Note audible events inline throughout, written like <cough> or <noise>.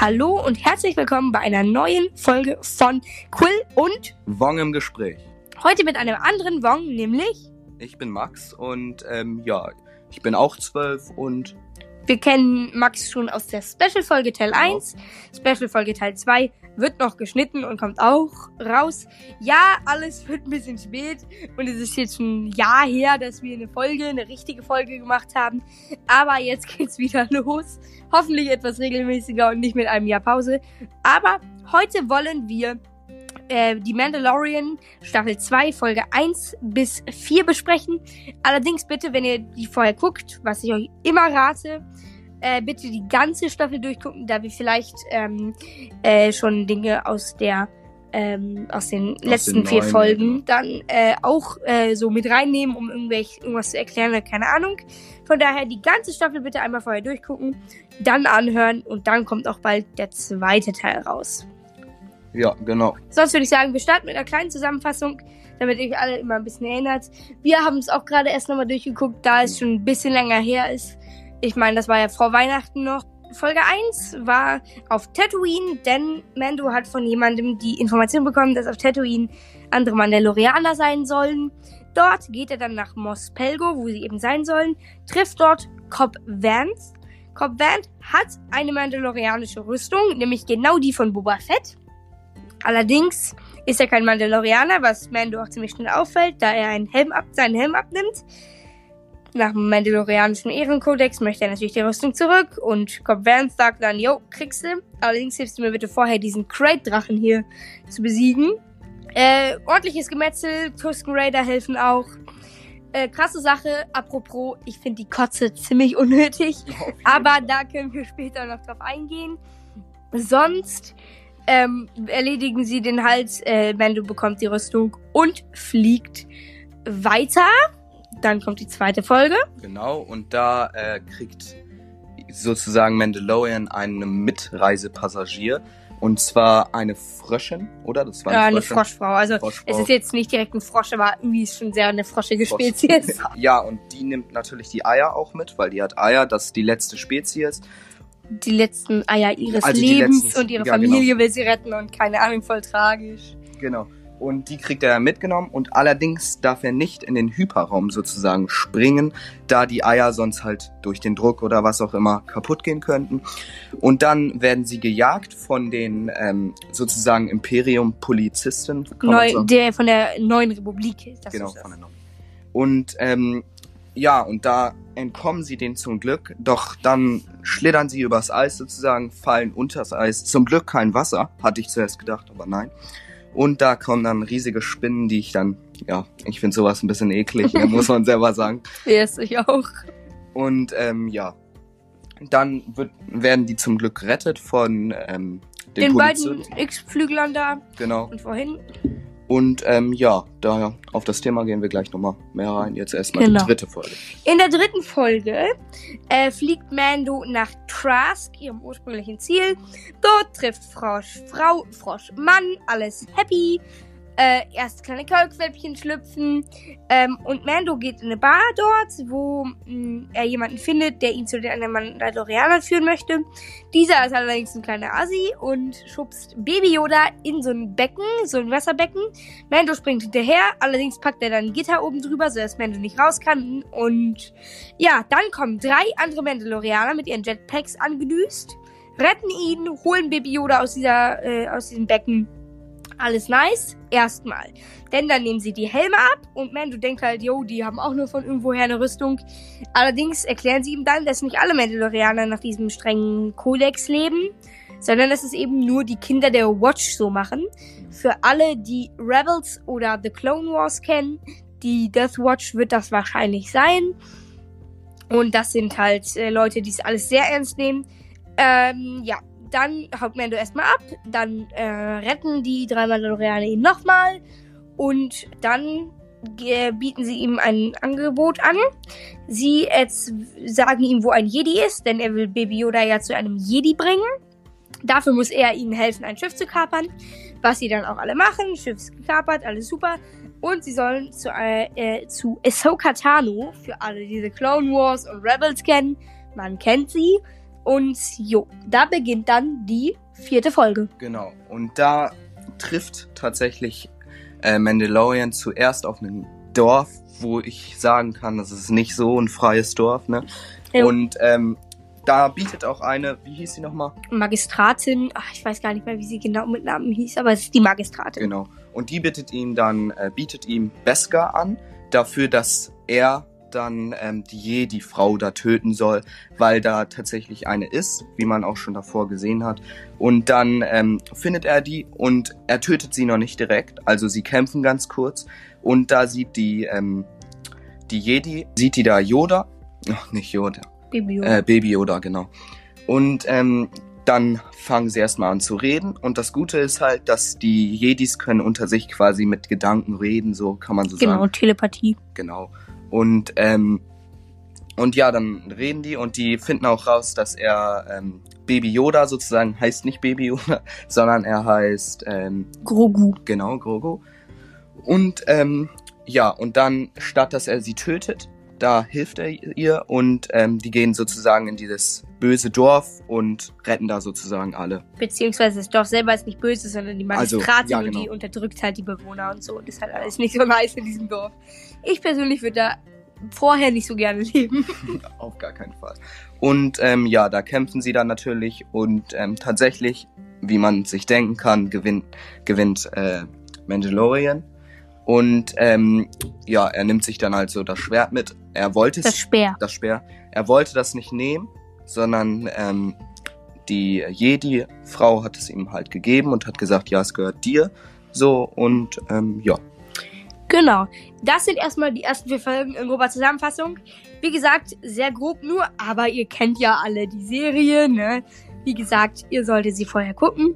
Hallo und herzlich willkommen bei einer neuen Folge von Quill und Wong im Gespräch. heute mit einem anderen Wong, nämlich Ich bin Max und ähm, ja, ich bin auch zwölf und wir kennen Max schon aus der Special-Folge Teil Genau. 1. Special-Folge Teil 2 wird noch geschnitten und kommt auch raus. Ja, alles wird ein bisschen spät und es ist jetzt ein Jahr her, dass wir eine Folge, eine richtige Folge gemacht haben. Aber jetzt <laughs> geht's wieder los. Hoffentlich etwas regelmäßiger und nicht mit einem Jahr Pause. Aber heute wollen wir äh, die Mandalorian Staffel 2 Folge 1 bis 4 besprechen. Allerdings bitte, wenn ihr die vorher guckt, was ich euch immer rate, äh, bitte die ganze Staffel durchgucken, da wir vielleicht ähm, äh, schon Dinge aus der ähm, aus den letzten vier neuen, Folgen dann äh, auch äh, so mit reinnehmen, um irgendwelch, irgendwas zu erklären oder keine Ahnung. Von daher die ganze Staffel bitte einmal vorher durchgucken, dann anhören und dann kommt auch bald der zweite Teil raus. ja, genau. Sonst würde ich sagen, wir starten mit einer kleinen Zusammenfassung, damit ihr euch alle immer ein bisschen erinnert. Wir haben es auch gerade erst nochmal durchgeguckt, da es schon ein bisschen länger her ist. Ich meine, das war ja vor Weihnachten noch. Folge 1 war auf Tatooine, denn Mando hat von jemandem die Information bekommen, dass auf Tatooine andere Mandalorianer sein sollen. Dort geht er dann nach Mos Pelgo, wo sie eben sein sollen, trifft dort Cobb Vance. Cobb Vance hat eine mandalorianische Rüstung, nämlich genau die von Boba Fett. Allerdings ist er kein Mandalorianer, was Mando auch ziemlich schnell auffällt, da er einen Helm ab, seinen Helm abnimmt. Nach dem mandalorianischen Ehrenkodex möchte er natürlich die Rüstung zurück und Cobb Vance sagt dann, yo, kriegst du. Allerdings hilfst du mir bitte vorher, diesen Crate-Drachen hier zu besiegen. Äh, ordentliches Gemetzel, Tusken Raider helfen auch. Äh, krasse Sache, apropos, ich finde die Kotze ziemlich unnötig. <laughs> Aber da können wir später noch drauf eingehen. Sonst ähm, erledigen sie den Hals, äh, Mando bekommt die Rüstung und fliegt weiter. Dann kommt die zweite Folge. Genau, und da äh, kriegt sozusagen Mandalorian einen Mitreisepassagier. Und zwar eine Fröschin, oder? Das war Ja, eine Fröschin. Froschfrau. Also Froschfrau. es ist jetzt nicht direkt ein Frosch, aber irgendwie ist schon sehr eine froschige Spezies. <laughs> Ja, und die nimmt natürlich die Eier auch mit, weil die hat Eier, das ist die letzte Spezies. Die letzten Eier ihres Also Lebens letzten- und ihre ja, Familie will sie retten und keine Ahnung, voll tragisch. Genau. Und die kriegt er mitgenommen und allerdings darf er nicht in den Hyperraum sozusagen springen, da die Eier sonst halt durch den Druck oder was auch immer kaputt gehen könnten. Und dann werden sie gejagt von den ähm, sozusagen Imperium-Polizisten. der von der neuen Republik. Das genau, ist das. von der neuen. Und ähm, ja, und da entkommen sie denen zum Glück, doch dann schlittern sie übers Eis sozusagen, fallen unters Eis. Zum Glück kein Wasser, hatte ich zuerst gedacht, aber nein. Und da kommen dann riesige Spinnen, die ich dann, ja, ich finde sowas ein bisschen eklig, ne, muss man selber sagen. <laughs> Yes, ich auch. Und ähm, ja, dann wird, werden die zum Glück gerettet von ähm, den, Den beiden X-Flüglern da Genau. und vorhin. Und ähm, ja, daher auf das Thema gehen wir gleich nochmal mehr rein. Jetzt erstmal Genau. die dritte Folge. In der dritten Folge äh, fliegt Mando nach Trask, ihrem ursprünglichen Ziel. Dort trifft Frosch Frau, Frosch Mann, alles happy. Äh, erst kleine Kaulquäppchen schlüpfen. Ähm, und Mando geht in eine Bar dort, wo mh, er jemanden findet, der ihn zu den anderen Mandalorianern führen möchte. Dieser ist allerdings ein kleiner Assi und schubst Baby Yoda in so ein Becken, so ein Wasserbecken. Mando springt hinterher, allerdings packt er dann ein Gitter oben drüber, sodass Mando nicht raus kann. Und ja, dann kommen drei andere Mandalorianer mit ihren Jetpacks angedüst, retten ihn, holen Baby Yoda aus, dieser, äh, aus diesem Becken. Alles nice, erstmal. Denn dann nehmen sie die Helme ab und Mando denkt halt, yo, die haben auch nur von irgendwoher eine Rüstung. Allerdings erklären sie ihm dann, dass nicht alle Mandalorianer nach diesem strengen Kodex leben, sondern dass es eben nur die Kinder der Watch so machen. Für alle, die Rebels oder The Clone Wars kennen, die Death Watch wird das wahrscheinlich sein. Und das sind halt äh, Leute, die es alles sehr ernst nehmen. Ähm, ja, dann haut Mando erstmal ab, dann äh, retten die drei Mandalorianer ihn nochmal und dann äh, bieten sie ihm ein Angebot an. Sie jetzt sagen ihm, wo ein Jedi ist, denn er will Baby Yoda ja zu einem Jedi bringen. Dafür muss er ihnen helfen, ein Schiff zu kapern, was sie dann auch alle machen. Schiff ist gekapert, alles super. Und sie sollen zu, äh, äh, zu Ahsoka Tano, für alle, die The Clone Wars und Rebels kennen. Man kennt sie. Und jo, da beginnt dann die vierte Folge. Genau. Und da trifft tatsächlich äh, Mandalorian zuerst auf ein Dorf, wo ich sagen kann, das ist nicht so ein freies Dorf, ne? Jo. Und ähm, da bietet auch eine, wie hieß sie nochmal? Magistratin, ach, ich weiß gar nicht mehr, wie sie genau mit Namen hieß, aber es ist die Magistratin. Genau. Und die bittet ihm dann, äh, bietet ihm Beskar an, dafür, dass er dann ähm, die Jedi-Frau da töten soll, weil da tatsächlich eine ist, wie man auch schon davor gesehen hat. Und dann ähm, findet er die und er tötet sie noch nicht direkt. Also sie kämpfen ganz kurz. Und da sieht die, ähm, die Jedi, sieht die da Yoda. Ach, nicht Yoda. Baby Äh, Baby Yoda, genau. Und ähm, dann fangen sie erstmal an zu reden. Und das Gute ist halt, dass die Jedis können unter sich quasi mit Gedanken reden, so kann man so genau, sagen. Telepathie. Genau. Und, ähm, und ja, dann reden die und die finden auch raus, dass er ähm, Baby Yoda sozusagen heißt nicht Baby Yoda, <laughs> sondern er heißt ähm, Grogu. genau Grogu. Und ähm, ja, und dann, statt dass er sie tötet, da hilft er ihr und ähm, die gehen sozusagen in dieses böse Dorf und retten da sozusagen alle. Beziehungsweise das Dorf selber ist nicht böse, sondern die Also, Magistratin ja, und genau. die unterdrückt halt die Bewohner und so. Und das ist halt alles nicht so nice in diesem Dorf. Ich persönlich würde da vorher nicht so gerne leben. <laughs> <laughs> Auf gar keinen Fall. Und ähm, ja, da kämpfen sie dann natürlich und ähm, tatsächlich, wie man sich denken kann, gewinnt, gewinnt äh, Mandalorian. Und ähm, ja, er nimmt sich dann halt so das Schwert mit. Er wollte Das Speer. das Speer. Er wollte das nicht nehmen, sondern ähm, die Jedi-Frau hat es ihm halt gegeben und hat gesagt, ja, es gehört dir. So und ähm, ja, Genau. Das sind erstmal die ersten vier Folgen in grober Zusammenfassung. Wie gesagt, sehr grob nur, aber ihr kennt ja alle die Serie, ne? Wie gesagt, ihr solltet sie vorher gucken.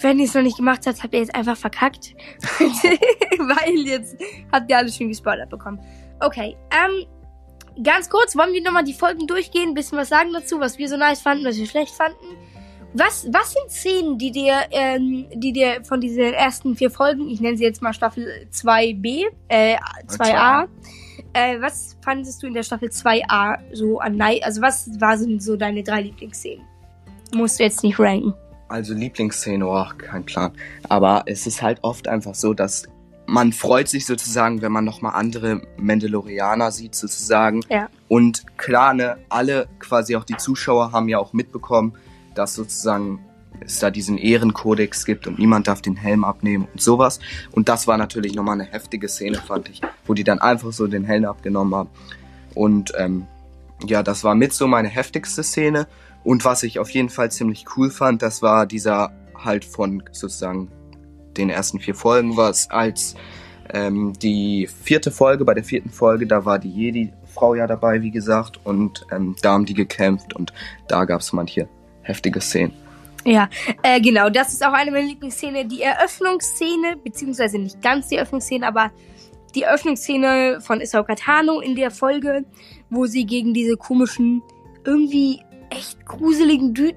Wenn ihr es noch nicht gemacht habt, habt ihr jetzt einfach verkackt. <laughs> Weil jetzt habt ihr alles schon gespoilert bekommen. Okay, ähm, ganz kurz, wollen wir nochmal die Folgen durchgehen, ein bisschen was sagen dazu, was wir so nice fanden, was wir schlecht fanden. Was, was sind Szenen, die dir, ähm, die dir von diesen ersten vier Folgen, ich nenne sie jetzt mal Staffel 2b, äh, 2a, äh, was fandest du in der Staffel 2a so an, also was waren so deine drei Lieblingsszenen? Musst du jetzt nicht ranken. Also Lieblingsszene, oh, kein Plan. Aber es ist halt oft einfach so, dass man freut sich sozusagen, wenn man nochmal andere Mandalorianer sieht sozusagen. Ja. Und klar, ne, alle, quasi auch die Zuschauer haben ja auch mitbekommen, dass sozusagen es da diesen Ehrenkodex gibt und niemand darf den Helm abnehmen und sowas. Und das war natürlich nochmal eine heftige Szene, fand ich, wo die dann einfach so den Helm abgenommen haben. Und ähm, ja, das war mit so meine heftigste Szene. Und was ich auf jeden Fall ziemlich cool fand, das war dieser halt von sozusagen den ersten vier Folgen, was als ähm, die vierte Folge, bei der vierten Folge, da war die Jedi-Frau ja dabei, wie gesagt, und ähm, da haben die gekämpft und da gab es manche heftige Szenen. Ja, äh, genau, das ist auch eine meiner Lieblingsszenen. Die Eröffnungsszene, beziehungsweise nicht ganz die Eröffnungsszene, aber die Eröffnungsszene von Ahsoka Tano in der Folge, wo sie gegen diese komischen, irgendwie echt gruseligen Dü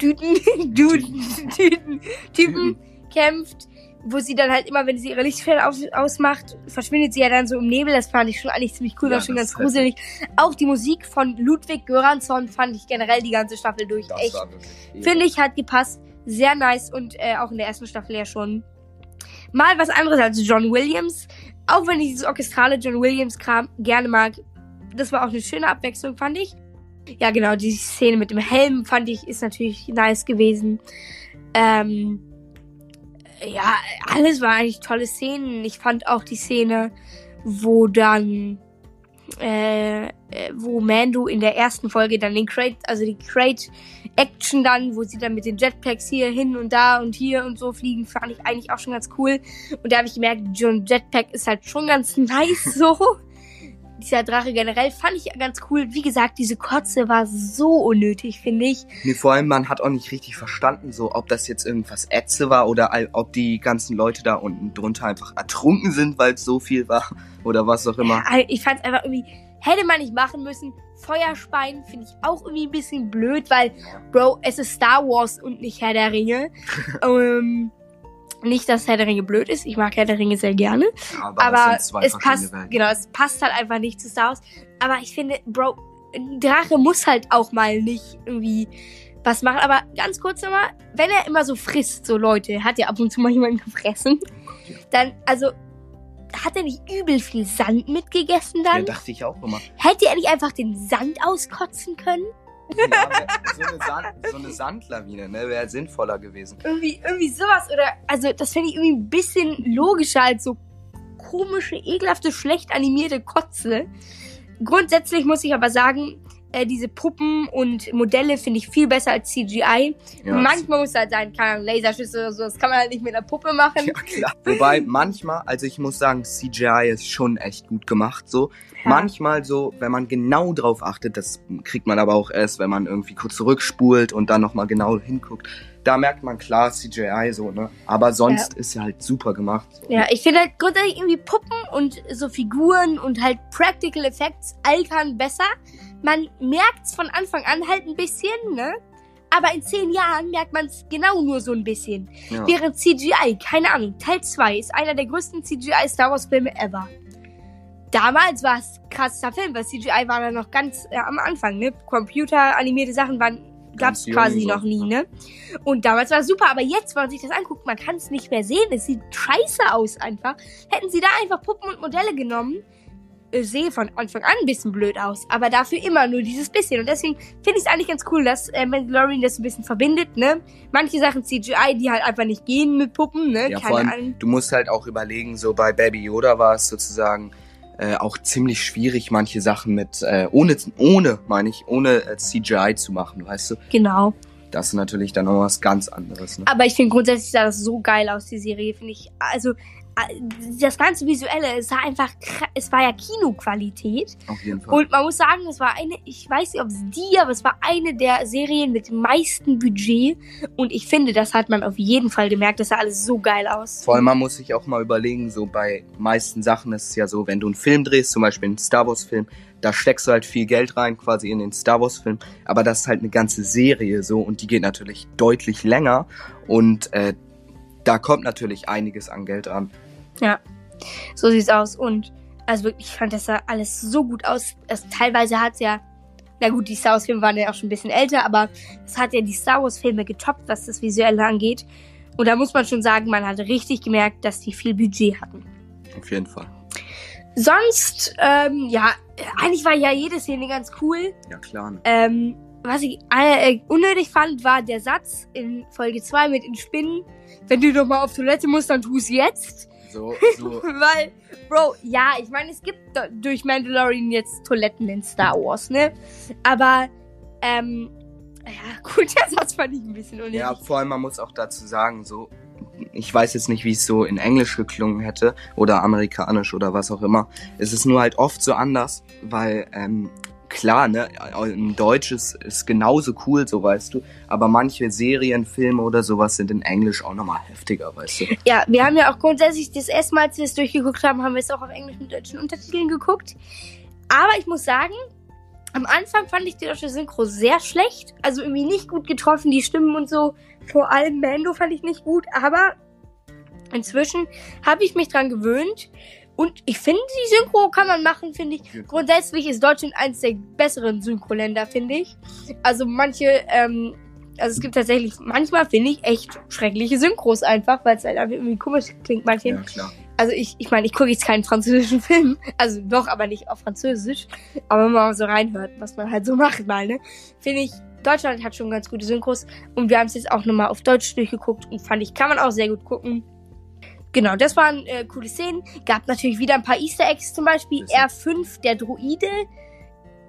Düten, Düten, <laughs> Düten, Typen kämpft, wo sie dann halt immer, wenn sie ihre Lichtschwert aus ausmacht, verschwindet sie ja dann so im Nebel. Das fand ich schon eigentlich ziemlich cool, Ja, war schon das ganz gruselig. Auch die Musik von Ludwig Göransson fand ich generell die ganze Staffel durch echt war wirklich Finde ich, hat gepasst. Sehr nice und äh, auch in der ersten Staffel ja schon mal was anderes als John Williams. Auch wenn ich dieses orchestrale John Williams-Kram gerne mag. Das war auch eine schöne Abwechslung, fand ich. Ja, genau, die Szene mit dem Helm fand ich ist natürlich nice gewesen. Ähm, ja, alles war eigentlich tolle Szenen. Ich fand auch die Szene, wo dann äh, äh, wo Mando in der ersten Folge dann den Crate, also die Crate Action dann, wo sie dann mit den Jetpacks hier hin und da und hier und so fliegen, fand ich eigentlich auch schon ganz cool. Und da habe ich gemerkt, John Jetpack ist halt schon ganz <laughs> nice so. Dieser Drache generell fand ich ganz cool. Wie gesagt, diese Kotze war so unnötig, finde ich. Nee, vor allem, man hat auch nicht richtig verstanden, so, ob das jetzt irgendwas Ätze war oder ob die ganzen Leute da unten drunter einfach ertrunken sind, weil es so viel war <laughs> oder was auch immer. Ja, ich fand es einfach irgendwie, hätte man nicht machen müssen. Feuerspeien finde ich auch irgendwie ein bisschen blöd, weil, Bro, es ist Star Wars und nicht Herr der Ringe. <laughs> ähm, nicht, dass Herr der Ringe blöd ist. Ich mag Herr der Ringe sehr gerne. Aber, aber es passt, Welten. genau, es passt halt einfach nicht zu Star Wars. Aber ich finde, Bro, ein Drache muss halt auch mal nicht irgendwie was machen. Aber ganz kurz nochmal, wenn er immer so frisst, so Leute, hat ja ab und zu mal jemanden gefressen, dann, also, hat er nicht übel viel Sand mitgegessen Ja, dann? dachte ich auch immer. Hätte er nicht einfach den Sand auskotzen können? Ja, so, eine Sand, so eine Sandlawine, ne, wäre sinnvoller gewesen. Irgendwie, irgendwie sowas. Oder, also, das fände ich irgendwie ein bisschen logischer als so komische, ekelhafte, schlecht animierte Kotze. Grundsätzlich muss ich aber sagen, äh, diese Puppen und Modelle finde ich viel besser als CGI. Ja, Manchmal muss halt sein, keine Ahnung, Laserschüsse oder so, das kann man halt nicht mit einer Puppe machen. Ja, klar. Wobei manchmal, also ich muss sagen, CGI ist schon echt gut gemacht, so. Ja. Manchmal so, wenn man genau drauf achtet, das kriegt man aber auch erst, wenn man irgendwie kurz zurückspult und dann nochmal genau hinguckt. Da merkt man klar CGI so, ne? Aber sonst ist ja halt super gemacht. So. Ja, ich finde halt grundsätzlich irgendwie Puppen und so Figuren und halt Practical Effects altern besser. Man merkt's von Anfang an halt ein bisschen, ne? Aber in zehn Jahren merkt man es genau nur so ein bisschen. Ja. Während CGI, keine Ahnung, Teil 2 ist einer der größten CGI Star Wars Filme ever. Damals war es krasser Film, weil CGI war da noch ganz äh, am Anfang, ne? Computeranimierte Sachen waren gab's jung quasi so. noch nie, ne? Und damals war es super, aber jetzt, wenn man sich das anguckt, man kann es nicht mehr sehen. Es sieht scheiße aus einfach. Hätten sie da einfach Puppen und Modelle genommen, sehe von Anfang an ein bisschen blöd aus, aber dafür immer nur dieses bisschen. Und deswegen finde ich es eigentlich ganz cool, dass äh, Mandalorian das ein bisschen verbindet, ne? Manche Sachen CGI, die halt einfach nicht gehen mit Puppen, ne? Ja, vor Keine allem, Ahnung. du musst halt auch überlegen, so bei Baby Yoda war es sozusagen äh, auch ziemlich schwierig, manche Sachen mit, äh, ohne, ohne, meine ich, ohne äh, CGI zu machen, weißt du? Genau. Das ist natürlich dann noch was ganz anderes, ne? Aber ich finde grundsätzlich sah das so geil aus, die Serie, finde ich. Also, äh, das ganze Visuelle, es sah einfach, es war ja Kinoqualität. Auf jeden Fall. Und man muss sagen, es war eine, ich weiß nicht, ob es die, aber es war eine der Serien mit dem meisten Budget. Und ich finde, das hat man auf jeden Fall gemerkt. Das sah alles so geil aus. Vor allem, man muss sich auch mal überlegen, so bei meisten Sachen ist es ja so, wenn du einen Film drehst, zum Beispiel einen Star Wars Film, da steckst du halt viel Geld rein, quasi in den Star Wars Film, aber das ist halt eine ganze Serie so und die geht natürlich deutlich länger und äh, da kommt natürlich einiges an Geld an. So sieht's aus. Und also wirklich, ich fand das sah alles so gut aus. Es, teilweise hat's ja, na gut, die Star Wars Filme waren ja auch schon ein bisschen älter, aber es hat ja die Star Wars Filme getoppt, was das Visuelle angeht. Und da muss man schon sagen, man hat richtig gemerkt, dass die viel Budget hatten. Auf jeden Fall. Sonst, ähm, ja, eigentlich war ja jede Szene ganz cool. Ja, klar. Ne? Ähm, was ich äh, unnötig fand, war der Satz in Folge 2 mit den Spinnen. Wenn du doch mal auf Toilette musst, dann tu's jetzt. So, <laughs> so. Weil, Bro, ja, ich meine, es gibt durch Mandalorian jetzt Toiletten in Star Wars, ne? Aber, ähm, ja, <laughs> gut, der Satz fand ich ein bisschen unnötig. Ja, vor allem, man muss auch dazu sagen, so, ich weiß jetzt nicht, wie es so in Englisch geklungen hätte oder amerikanisch oder was auch immer. Es ist nur halt oft so anders, weil, ähm, klar, ne, im Deutsch ist, ist genauso cool, so weißt du, aber manche Serien, Filme oder sowas sind in Englisch auch nochmal heftiger, weißt du. Ja, wir haben ja auch grundsätzlich das erste Mal, als wir es durchgeguckt haben, haben wir es auch auf Englisch mit deutschen Untertiteln geguckt. Aber ich muss sagen, am Anfang fand ich die deutsche Synchro sehr schlecht. Also irgendwie nicht gut getroffen, die Stimmen und so. Vor allem Mando fand ich nicht gut, aber inzwischen habe ich mich dran gewöhnt. Und ich finde, die Synchro kann man machen, finde ich. Grundsätzlich ist Deutschland eins der besseren Synchroländer, finde ich. Also manche, ähm, also es gibt tatsächlich, manchmal finde ich echt schreckliche Synchros einfach, weil es halt einfach irgendwie komisch klingt manche. Ja, klar. Also ich, ich meine, ich gucke jetzt keinen französischen <laughs> Film. Also doch, aber nicht auf Französisch. Aber wenn man so reinhört, was man halt so macht mal, ne? Finde ich, Deutschland hat schon ganz gute Synchros. Und wir haben es jetzt auch nochmal auf Deutsch durchgeguckt und fand ich, kann man auch sehr gut gucken. Genau, das waren äh, coole Szenen. Gab natürlich wieder ein paar Easter Eggs, zum Beispiel Bisschen. R5, der Droide.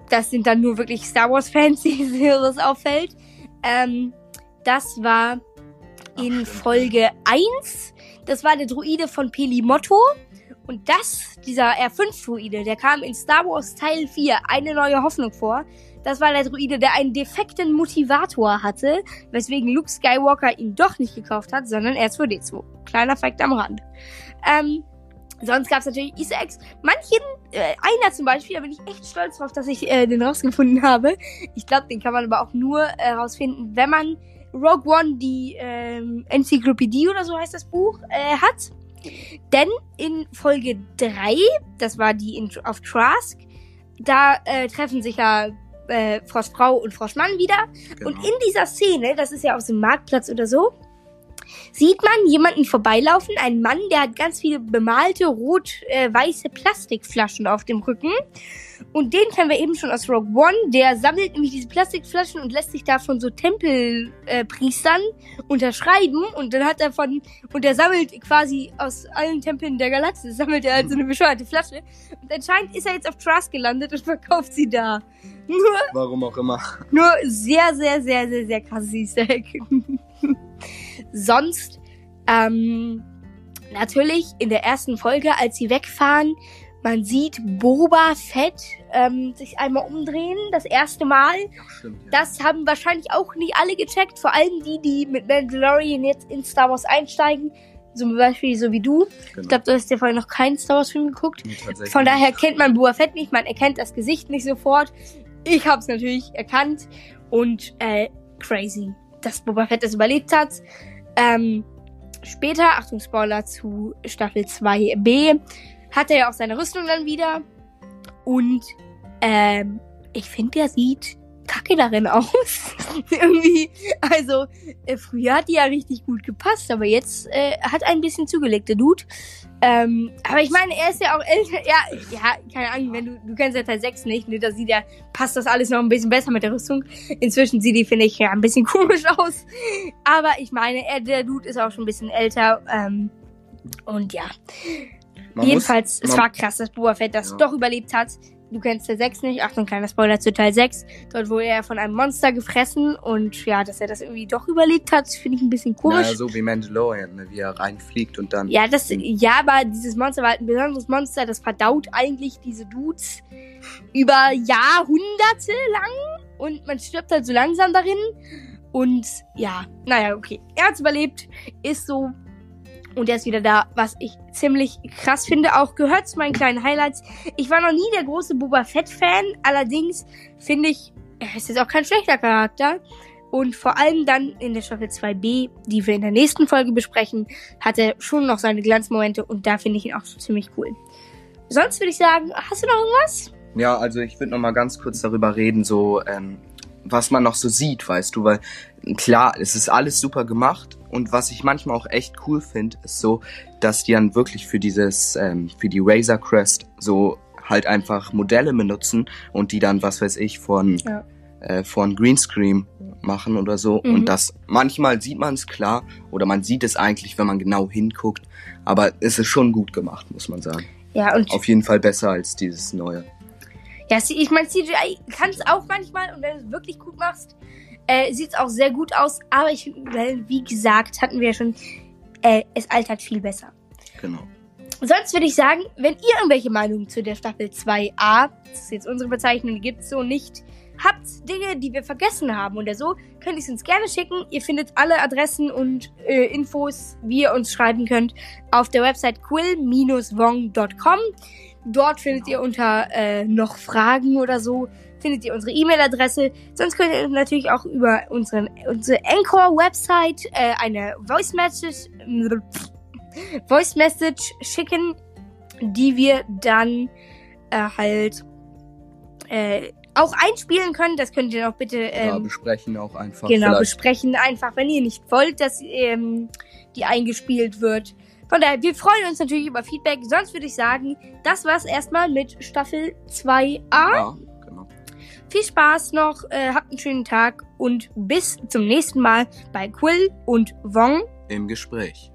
Das sind dann nur wirklich Star Wars-Fans, <laughs> die das auffällt. Ähm, das war in Folge 1. Das war der Druide von Pelimotto. Und das, dieser R5-Druide, der kam in Star Wars Teil 4, eine neue Hoffnung vor. Das war der Druide, der einen defekten Motivator hatte, weswegen Luke Skywalker ihn doch nicht gekauft hat, sondern R2D2. Kleiner Fakt am Rand. Ähm, sonst gab es natürlich Easter Eggs. Manchen, äh, einer zum Beispiel, da bin ich echt stolz drauf, dass ich äh, den rausgefunden habe. Ich glaube, den kann man aber auch nur äh, rausfinden, wenn man Rogue One, die ähm, Enzyklopädie oder so heißt das Buch, äh, hat. Denn in Folge 3, das war die in, auf Trask, da äh, treffen sich ja äh, Frostfrau und Froschmann wieder. Genau. Und in dieser Szene, das ist ja auf einem Marktplatz oder so, sieht man jemanden vorbeilaufen, einen Mann, der hat ganz viele bemalte rot-weiße Plastikflaschen auf dem Rücken. Und den kennen wir eben schon aus Rogue One. Der sammelt nämlich diese Plastikflaschen und lässt sich da von so Tempelpriestern äh, unterschreiben. Und dann hat er von, und er sammelt quasi aus allen Tempeln der Galaxie, sammelt er halt so eine bescheuerte Flasche. Und anscheinend ist er jetzt auf Trask gelandet und <laughs> verkauft sie da. Nur Warum auch immer. nur sehr, sehr, sehr, sehr, sehr krasses Easter Egg. Sonst, ähm, natürlich in der ersten Folge, als sie wegfahren, man sieht Boba Fett ähm, sich einmal umdrehen, das erste Mal. Ja, stimmt. Ja. Das haben wahrscheinlich auch nicht alle gecheckt, vor allem die, die mit Mandalorian jetzt in Star Wars einsteigen. Zum Beispiel so wie du. genau. Ich glaube, du hast ja vorher noch keinen Star Wars Film geguckt. Nee, Von daher kennt man Boba Fett nicht, man erkennt das Gesicht nicht sofort. Ich habe es natürlich erkannt und äh, crazy, dass Boba Fett das überlebt hat. Ähm, später, Achtung Spoiler zu Staffel 2b, hat er ja auch seine Rüstung dann wieder und ähm, ich finde, der sieht kacke darin <laughs> aus. <laughs> Irgendwie, also äh, früher hat die ja richtig gut gepasst, aber jetzt äh, hat ein bisschen zugelegt, der Dude. Ähm, aber ich meine, er ist ja auch älter. Ja, ja, keine Ahnung, wenn du, du kennst ja Teil 6 nicht, ne, da sieht ja, passt das alles noch ein bisschen besser mit der Rüstung. Inzwischen sieht die, finde ich, ja, ein bisschen <laughs> komisch aus. Aber ich meine, er, der Dude ist auch schon ein bisschen älter. Ähm, und ja, Man jedenfalls, muss, es war krass, dass Boba Fett das Ja. doch überlebt hat. Du kennst Teil 6 nicht. Achtung, kleiner Spoiler zu Teil 6. Dort wurde er von einem Monster gefressen und ja, dass er das irgendwie doch überlebt hat, finde ich ein bisschen komisch. Naja, so wie Mandalorian, ne, wie er reinfliegt und dann. Ja, das, ja, aber dieses Monster war halt ein besonderes Monster, das verdaut eigentlich diese Dudes über Jahrhunderte lang und man stirbt halt so langsam darin. Und ja, naja, okay. Er hat's überlebt, ist so. Und er ist wieder da, was ich ziemlich krass finde. Auch gehört zu meinen kleinen Highlights. Ich war noch nie der große Boba Fett-Fan, allerdings finde ich, er ist jetzt auch kein schlechter Charakter. Und vor allem dann in der Staffel 2b, die wir in der nächsten Folge besprechen, hat er schon noch seine Glanzmomente und da finde ich ihn auch ziemlich cool. Sonst würde ich sagen, hast du noch irgendwas? Ja, also ich würde noch mal ganz kurz darüber reden, so ähm, was man noch so sieht, weißt du, weil klar, es ist alles super gemacht und was ich manchmal auch echt cool finde, ist so, dass die dann wirklich für dieses, ähm, für die Razor Crest so halt einfach Modelle benutzen und die dann, was weiß ich, von Ja. äh, von Greenscreen machen oder so. Mhm. Und das manchmal sieht man es klar oder man sieht es eigentlich, wenn man genau hinguckt, aber es ist schon gut gemacht, muss man sagen. Ja, und Auf jeden Fall besser als dieses neue. Ja, ich meine, CGI kann es auch manchmal und wenn du es wirklich gut machst, äh, sieht es auch sehr gut aus. Aber ich, weil, wie gesagt, hatten wir ja schon, äh, es altert viel besser. Genau. Sonst würde ich sagen, wenn ihr irgendwelche Meinungen zu der Staffel 2a, das ist jetzt unsere Bezeichnung, die gibt's so nicht, habt Dinge, die wir vergessen haben oder so, könnt ihr es uns gerne schicken. Ihr findet alle Adressen und äh, Infos, wie ihr uns schreiben könnt, auf der Website quill-wong.com. Dort findet ihr unter äh, noch Fragen oder so, findet ihr unsere E-Mail-Adresse. Sonst könnt ihr natürlich auch über unseren, unsere Anchor-Website äh, eine Voice Message, <laughs> Voice Message schicken, die wir dann äh, halt äh, auch einspielen können. Das könnt ihr noch bitte ja, ähm, besprechen auch einfach. genau vielleicht. besprechen. Einfach, wenn ihr nicht wollt, dass ähm, die eingespielt wird. Von daher, wir freuen uns natürlich über Feedback. Sonst würde ich sagen, das war's erstmal mit Staffel 2a. Ja, genau. Viel Spaß noch, äh, habt einen schönen Tag und bis zum nächsten Mal bei Quill und Wong. Im Gespräch.